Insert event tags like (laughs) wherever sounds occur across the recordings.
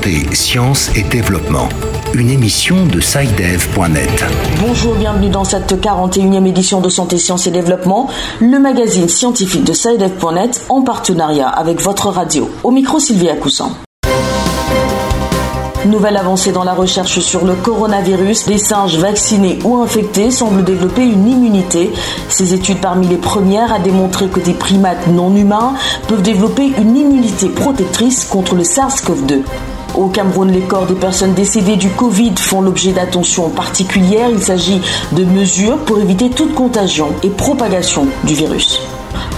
Santé, Sciences et Développement, une émission de SciDev.net. Bonjour, bienvenue dans cette 41e édition de Santé, Sciences et Développement, le magazine scientifique de SciDev.net en partenariat avec votre radio. Au micro, Sylvia Coussan. Nouvelle avancée dans la recherche sur le coronavirus. Les singes vaccinés ou infectés semblent développer une immunité. Ces études parmi les premières à démontrer que des primates non humains peuvent développer une immunité protectrice contre le SARS-CoV-2. Au Cameroun, les corps des personnes décédées du Covid font l'objet d'attention particulière. Il s'agit de mesures pour éviter toute contagion et propagation du virus.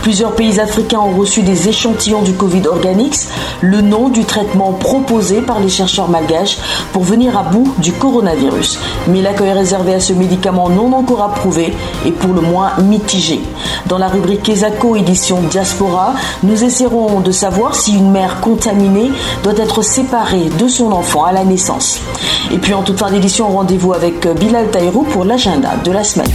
Plusieurs pays africains ont reçu des échantillons du Covid Organics, le nom du traitement proposé par les chercheurs malgaches pour venir à bout du coronavirus. Mais l'accueil réservé à ce médicament non encore approuvé est pour le moins mitigé. Dans la rubrique Kesako édition Diaspora, nous essaierons de savoir si une mère contaminée doit être séparée de son enfant à la naissance. Et puis en toute fin d'édition, rendez-vous avec Bilal Taïrou pour l'agenda de la semaine.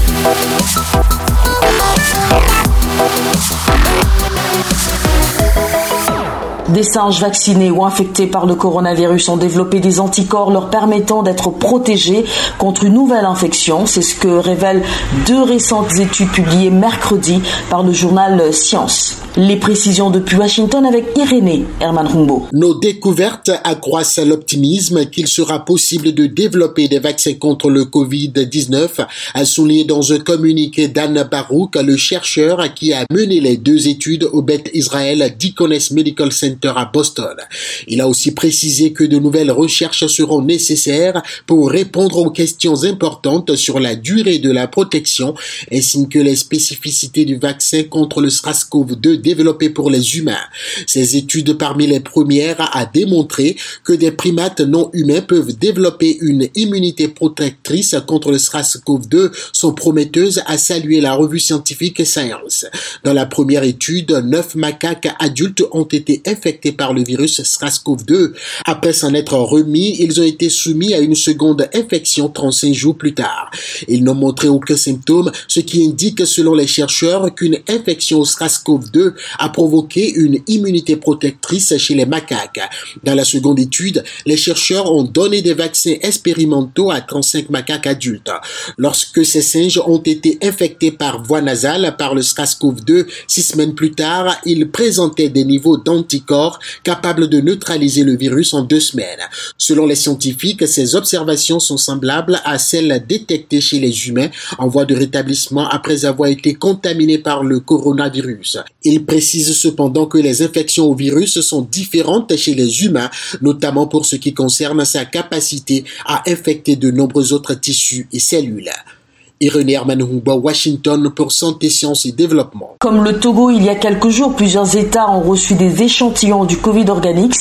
Des singes vaccinés ou infectés par le coronavirus ont développé des anticorps leur permettant d'être protégés contre une nouvelle infection. C'est ce que révèlent deux récentes études publiées mercredi par le journal Science. Les précisions depuis Washington avec Irénée Herman Humbo. Nos découvertes accroissent l'optimisme qu'il sera possible de développer des vaccins contre le Covid-19, a souligné dans un communiqué d'Anne Barouk, le chercheur qui a mené les deux études au Beth Israel Deaconess Medical Center à Boston. Il a aussi précisé que de nouvelles recherches seront nécessaires pour répondre aux questions importantes sur la durée de la protection ainsi que les spécificités du vaccin contre le SRAS-CoV-2 développé pour les humains. Ces études parmi les premières a démontré que des primates non humains peuvent développer une immunité protectrice contre le SRAS-CoV-2 sont prometteuses à saluer la revue scientifique Science. Dans la première étude, neuf macaques adultes ont été infectés par le virus SRAS-CoV-2. Après s'en être remis, ils ont été soumis à une seconde infection 35 jours plus tard. Ils n'ont montré aucun symptôme, ce qui indique selon les chercheurs qu'une infection au SRAS-CoV-2 a provoqué une immunité protectrice chez les macaques. Dans la seconde étude, les chercheurs ont donné des vaccins expérimentaux à 35 macaques adultes. Lorsque ces singes ont été infectés par voie nasale par le SARS-CoV-2 six semaines plus tard, ils présentaient des niveaux d'anticorps capables de neutraliser le virus en deux semaines. Selon les scientifiques, ces observations sont semblables à celles détectées chez les humains en voie de rétablissement après avoir été contaminés par le coronavirus. Précise cependant que les infections au virus sont différentes chez les humains, notamment pour ce qui concerne sa capacité à infecter de nombreux autres tissus et cellules. Irénée Hermanhumba, Washington pour Santé, Sciences et Développement. Comme le Togo, il y a quelques jours, plusieurs États ont reçu des échantillons du Covid Organics,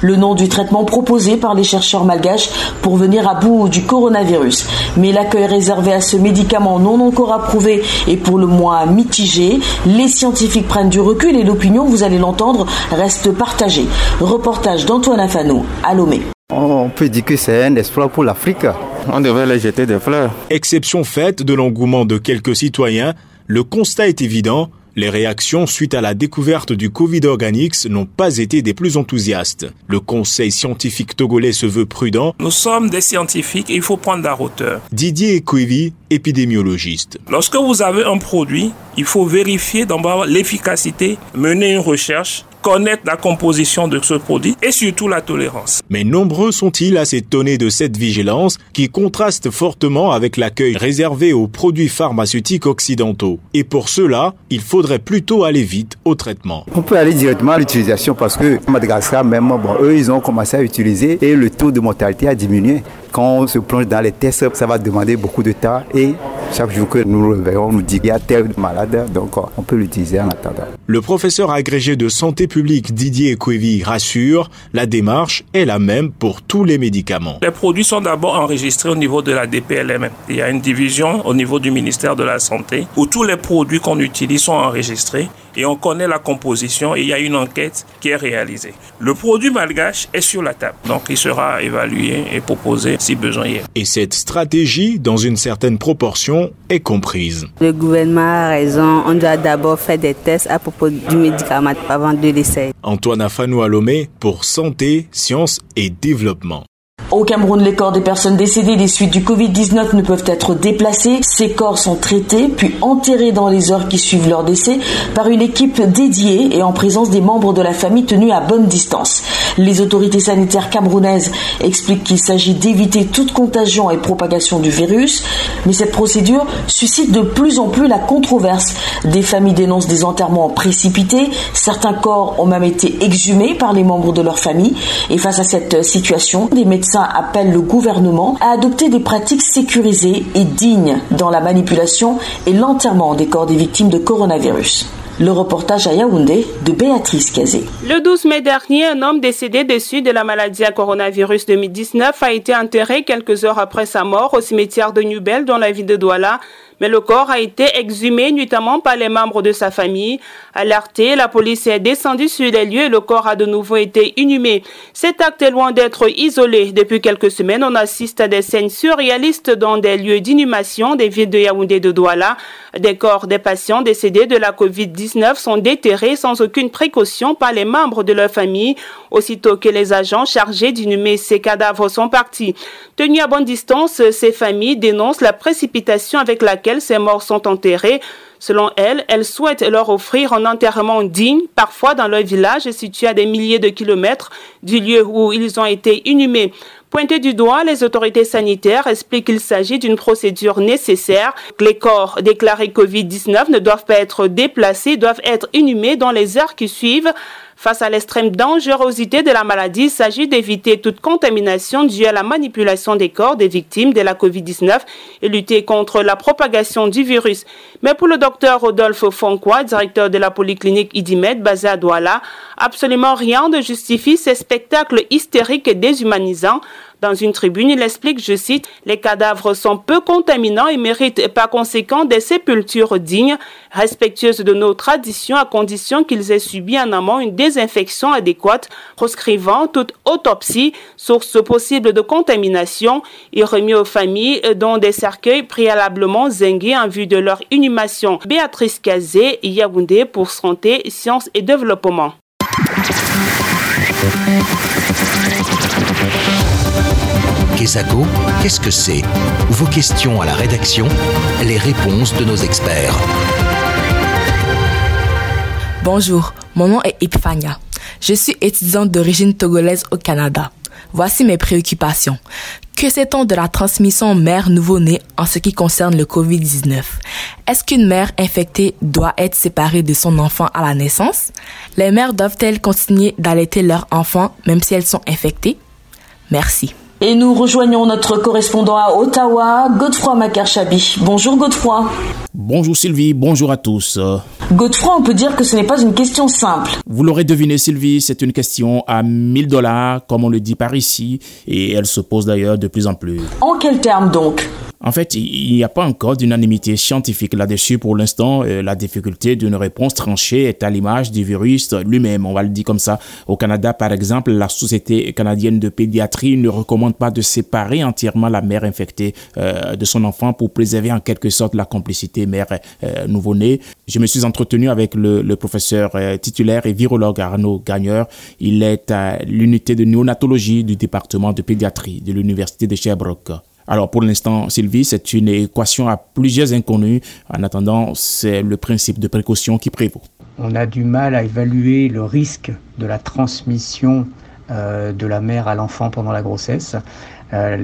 le nom du traitement proposé par les chercheurs malgaches pour venir à bout du coronavirus. Mais l'accueil réservé à ce médicament non encore approuvé est pour le moins mitigé. Les scientifiques prennent du recul et l'opinion, vous allez l'entendre, reste partagée. Reportage d'Antoine Afano à Lomé. On peut dire que c'est un espoir pour l'Afrique. On devrait les jeter des fleurs. Exception faite de l'engouement de quelques citoyens, le constat est évident. Les réactions suite à la découverte du Covid Organics n'ont pas été des plus enthousiastes. Le conseil scientifique togolais se veut prudent. Nous sommes des scientifiques et il faut prendre la hauteur. Didier Ekouivi, épidémiologiste. Lorsque vous avez un produit, il faut vérifier d'abord l'efficacité, mener une recherche connaître la composition de ce produit et surtout la tolérance. Mais nombreux sont-ils à s'étonner de cette vigilance qui contraste fortement avec l'accueil réservé aux produits pharmaceutiques occidentaux. Et pour cela, il faudrait plutôt aller vite au traitement. On peut aller directement à l'utilisation parce que Madagascar même, bon, eux, ils ont commencé à utiliser et le taux de mortalité a diminué. Quand on se plonge dans les tests, ça va demander beaucoup de temps et chaque jour que nous le verrons, on nous dit qu'il y a tel malade, donc on peut l'utiliser en attendant. Le professeur agrégé de santé publique Didier Ekwevi rassure, la démarche est la même pour tous les médicaments. Les produits sont d'abord enregistrés au niveau de la DPLM. Il y a une division au niveau du ministère de la Santé où tous les produits qu'on utilise sont enregistrés et on connaît la composition et il y a une enquête qui est réalisée. Le produit malgache est sur la table, donc il sera évalué et proposé si besoin y est. Et cette stratégie, dans une certaine proportion, est comprise. Le gouvernement a raison, on doit d'abord faire des tests à propos du médicament avant de l'essayer. Antoine Afanou Alomé pour Santé, Sciences et Développement. Au Cameroun, les corps des personnes décédées des suites du Covid-19 ne peuvent être déplacés. Ces corps sont traités puis enterrés dans les heures qui suivent leur décès par une équipe dédiée et en présence des membres de la famille tenus à bonne distance. Les autorités sanitaires camerounaises expliquent qu'il s'agit d'éviter toute contagion et propagation du virus, mais cette procédure suscite de plus en plus la controverse. Des familles dénoncent des enterrements précipités, certains corps ont même été exhumés par les membres de leur famille et face à cette situation, des médecins appelle le gouvernement à adopter des pratiques sécurisées et dignes dans la manipulation et l'enterrement des corps des victimes de coronavirus. Le reportage à Yaoundé de Béatrice Kazé. Le 12 mai dernier, un homme décédé dessus de la maladie à coronavirus 2019 a été enterré quelques heures après sa mort au cimetière de Nubel dans la ville de Douala mais le corps a été exhumé notamment par les membres de sa famille. Alerté, la police est descendue sur les lieux et le corps a de nouveau été inhumé. Cet acte est loin d'être isolé. Depuis quelques semaines, on assiste à des scènes surréalistes dans des lieux d'inhumation des villes de Yaoundé et de Douala. Des corps des patients décédés de la COVID-19 sont déterrés sans aucune précaution par les membres de leur famille, aussitôt que les agents chargés d'inhumer ces cadavres sont partis. Tenus à bonne distance, ces familles dénoncent la précipitation avec laquelle ces morts sont enterrés. Selon elle, elle souhaite leur offrir un enterrement digne, parfois dans leur village situé à des milliers de kilomètres du lieu où ils ont été inhumés. Pointé du doigt, les autorités sanitaires expliquent qu'il s'agit d'une procédure nécessaire. Les corps déclarés Covid-19 ne doivent pas être déplacés, doivent être inhumés dans les heures qui suivent. Face à l'extrême dangerosité de la maladie, il s'agit d'éviter toute contamination due à la manipulation des corps des victimes de la COVID-19 et lutter contre la propagation du virus. Mais pour le docteur Rodolphe Fonquois, directeur de la polyclinique IDIMED basée à Douala, absolument rien ne justifie ces spectacles hystériques et déshumanisants dans une tribune, il explique, je cite, Les cadavres sont peu contaminants et méritent par conséquent des sépultures dignes, respectueuses de nos traditions à condition qu'ils aient subi en amont une désinfection adéquate, proscrivant toute autopsie, source possible de contamination, et remis aux familles dont des cercueils préalablement zingués en vue de leur inhumation. Béatrice Kazé, Yaoundé pour Santé, Sciences et Développement. Quesaco, qu'est-ce que c'est? Vos questions à la rédaction, les réponses de nos experts. Bonjour, mon nom est Epifania. Je suis étudiante d'origine togolaise au Canada. Voici mes préoccupations. Que sait-on de la transmission mère-nouveau-né en ce qui concerne le COVID-19 Est-ce qu'une mère infectée doit être séparée de son enfant à la naissance? Les mères doivent-elles continuer d'allaiter leur enfant même si elles sont infectées? Merci. Et nous rejoignons notre correspondant à Ottawa, Godefroy Macarchabi. Bonjour Godefroy. Bonjour Sylvie, bonjour à tous. Godefroy, on peut dire que ce n'est pas une question simple. Vous l'aurez deviné Sylvie, c'est une question à 1000 dollars, comme on le dit par ici, et elle se pose d'ailleurs de plus en plus. En quels termes donc? En fait, il n'y a pas encore d'unanimité scientifique là-dessus pour l'instant. Euh, la difficulté d'une réponse tranchée est à l'image du virus lui-même, on va le dire comme ça. Au Canada, par exemple, la Société canadienne de pédiatrie ne recommande pas de séparer entièrement la mère infectée euh, de son enfant pour préserver en quelque sorte la complicité mère euh. Je me suis entretenu avec le, le professeur titulaire et virologue Arnaud Gagneur. Il est à l'unité de néonatologie du département de pédiatrie de l'Université de Sherbrooke. Alors pour l'instant, Sylvie, c'est une équation à plusieurs inconnus. En attendant, c'est le principe de précaution qui prévaut. On a du mal à évaluer le risque de la transmission euh, de la mère à l'enfant pendant la grossesse. Euh,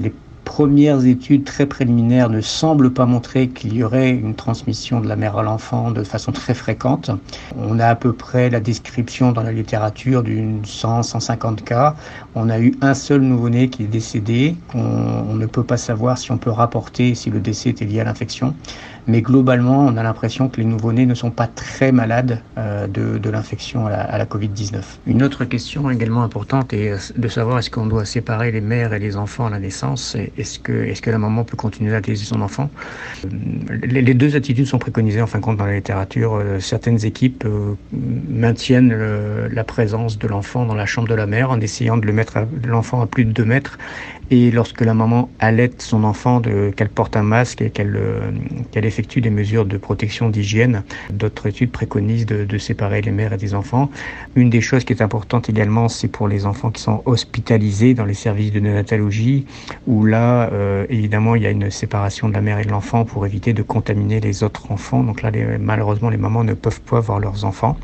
premières études très préliminaires ne semblent pas montrer qu'il y aurait une transmission de la mère à l'enfant de façon très fréquente. On a à peu près la description dans la littérature d'une 100-150 cas. On a eu un seul nouveau-né qui est décédé. On, on, ne peut pas savoir si on peut rapporter si le décès était lié à l'infection. Mais globalement, on a l'impression que les nouveau-nés ne sont pas très malades euh, de, l'infection à la, à la Covid-19. Une autre question également importante est de savoir est-ce qu'on doit séparer les mères et les enfants à la naissance Est-ce que, la maman peut continuer à utiliser son enfant? Les, les, deux attitudes sont préconisées en fin de compte dans la littérature. certaines équipes maintiennent la présence de l'enfant dans la chambre de la mère en essayant de le mettre l'enfant à plus de 2 mètres et lorsque la maman allait son enfant, qu'elle porte un masque et qu'elle euh, qu'elle effectue des mesures de protection d'hygiène, d'autres études préconisent de, séparer les mères et des enfants. Une des choses qui est importante également, c'est pour les enfants qui sont hospitalisés dans les services de néonatologie, où là, euh, évidemment, il y a une séparation de la mère et de l'enfant pour éviter de contaminer les autres enfants. Donc là, malheureusement, les mamans ne peuvent pas voir leurs enfants.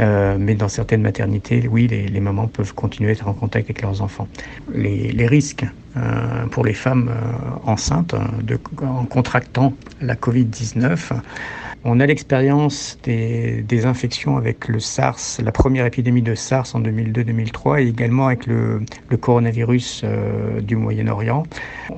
Euh, mais dans certaines maternités, oui, les, mamans peuvent continuer à être en contact avec leurs enfants. Les, risques euh, pour les femmes euh, enceintes en contractant la Covid-19, on a l'expérience des, infections avec le SARS, la première épidémie de SARS en 2002-2003 et également avec le, coronavirus du Moyen-Orient.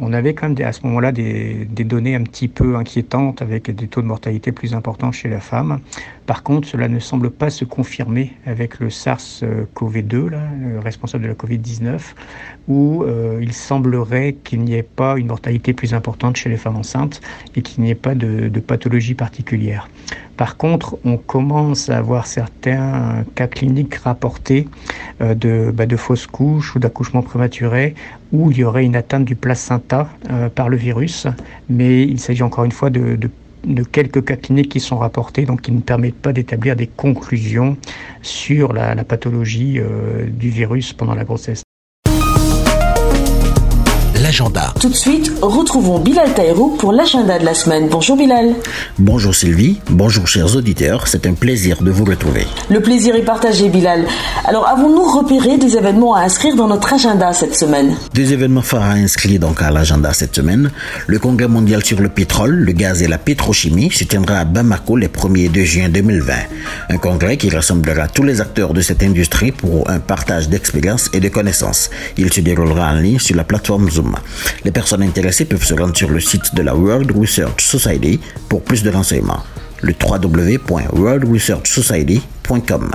On avait quand même à ce moment-là des, données un petit peu inquiétantes avec des taux de mortalité plus importants chez la femme. Par contre, cela ne semble pas se confirmer avec le SARS-CoV-2, le responsable de la Covid-19, où euh, il semblerait qu'il n'y ait pas une mortalité plus importante chez les femmes enceintes et qu'il n'y ait pas de, pathologie particulière. Par contre, on commence à avoir certains cas cliniques rapportés euh, de, bah, de fausses couches ou d'accouchements prématurés où il y aurait une atteinte du placenta euh, par le virus, mais il s'agit encore une fois de de quelques cas cliniques qui sont rapportés, donc qui ne permettent pas d'établir des conclusions sur la, pathologie euh, du virus pendant la grossesse l'agenda. Tout de suite, retrouvons Bilal Taïrou pour l'agenda de la semaine. Bonjour Bilal. Bonjour Sylvie, bonjour chers auditeurs, c'est un plaisir de vous retrouver. Le plaisir est partagé Bilal. Alors avons-nous repéré des événements à inscrire dans notre agenda cette semaine? Des événements phares à inscrire donc à l'agenda cette semaine. Le congrès mondial sur le pétrole, le gaz et la pétrochimie se tiendra à Bamako les 1er et 2 juin 2020. Un congrès qui rassemblera tous les acteurs de cette industrie pour un partage d'expériences et de connaissances. Il se déroulera en ligne sur la plateforme Zoom. Les personnes intéressées peuvent se rendre sur le site de la World Research Society pour plus de renseignements. Le www.worldresearchsociety.com.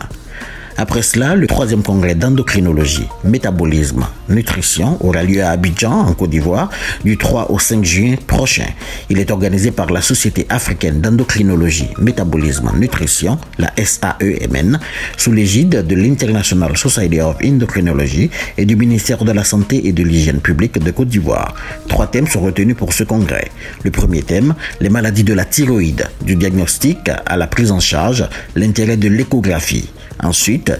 Après cela, le troisième congrès d'endocrinologie, métabolisme, nutrition aura lieu à Abidjan, en Côte d'Ivoire, du 3 au 5 juin prochain. Il est organisé par la Société africaine d'endocrinologie, métabolisme, nutrition, la SAEMN, sous l'égide de l'International Society of Endocrinology et du ministère de la Santé et de l'Hygiène publique de Côte d'Ivoire. Trois thèmes sont retenus pour ce congrès. Le premier thème, les maladies de la thyroïde, du diagnostic à la prise en charge, l'intérêt de l'échographie. Ensuite,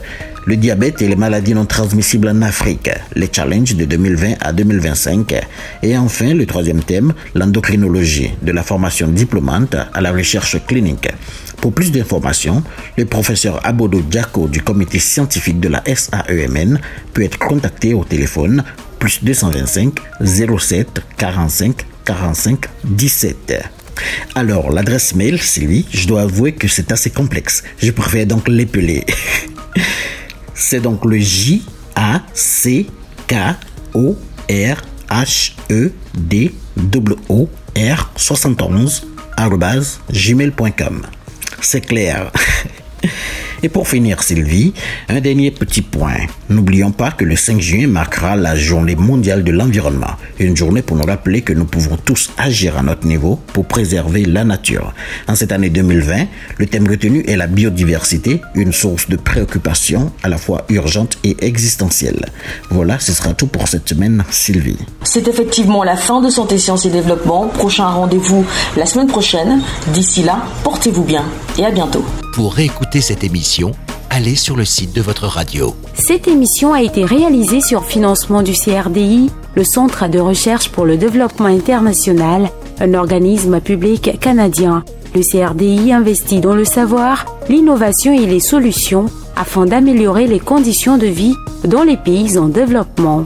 le diabète et les maladies non transmissibles en Afrique, les challenges de 2020 à 2025. Et enfin, le troisième thème, l'endocrinologie, de la formation diplômante à la recherche clinique. Pour plus d'informations, le professeur Abodo Diako du comité scientifique de la SAEMN peut être contacté au téléphone plus 225 07 45 45 17. Alors, l'adresse mail, Sylvie, je dois avouer que c'est assez complexe. Je préfère donc l'épeler. (laughs) c'est donc le J A C K O R H E D O R 71 gmail.com. C'est clair. (laughs) Et pour finir, Sylvie, un dernier petit point. N'oublions pas que le 5 juin marquera la journée mondiale de l'environnement. Une journée pour nous rappeler que nous pouvons tous agir à notre niveau pour préserver la nature. En cette année 2020, le thème retenu est la biodiversité, une source de préoccupation à la fois urgente et existentielle. Voilà, ce sera tout pour cette semaine, Sylvie. C'est effectivement la fin de Santé, Sciences et Développement. Prochain rendez-vous la semaine prochaine. D'ici là, portez-vous bien et à bientôt. Pour réécouter cette émission, allez sur le site de votre radio. Cette émission a été réalisée sur financement du CRDI, le Centre de recherche pour le développement international, un organisme public canadien. Le CRDI investit dans le savoir, l'innovation et les solutions afin d'améliorer les conditions de vie dans les pays en développement.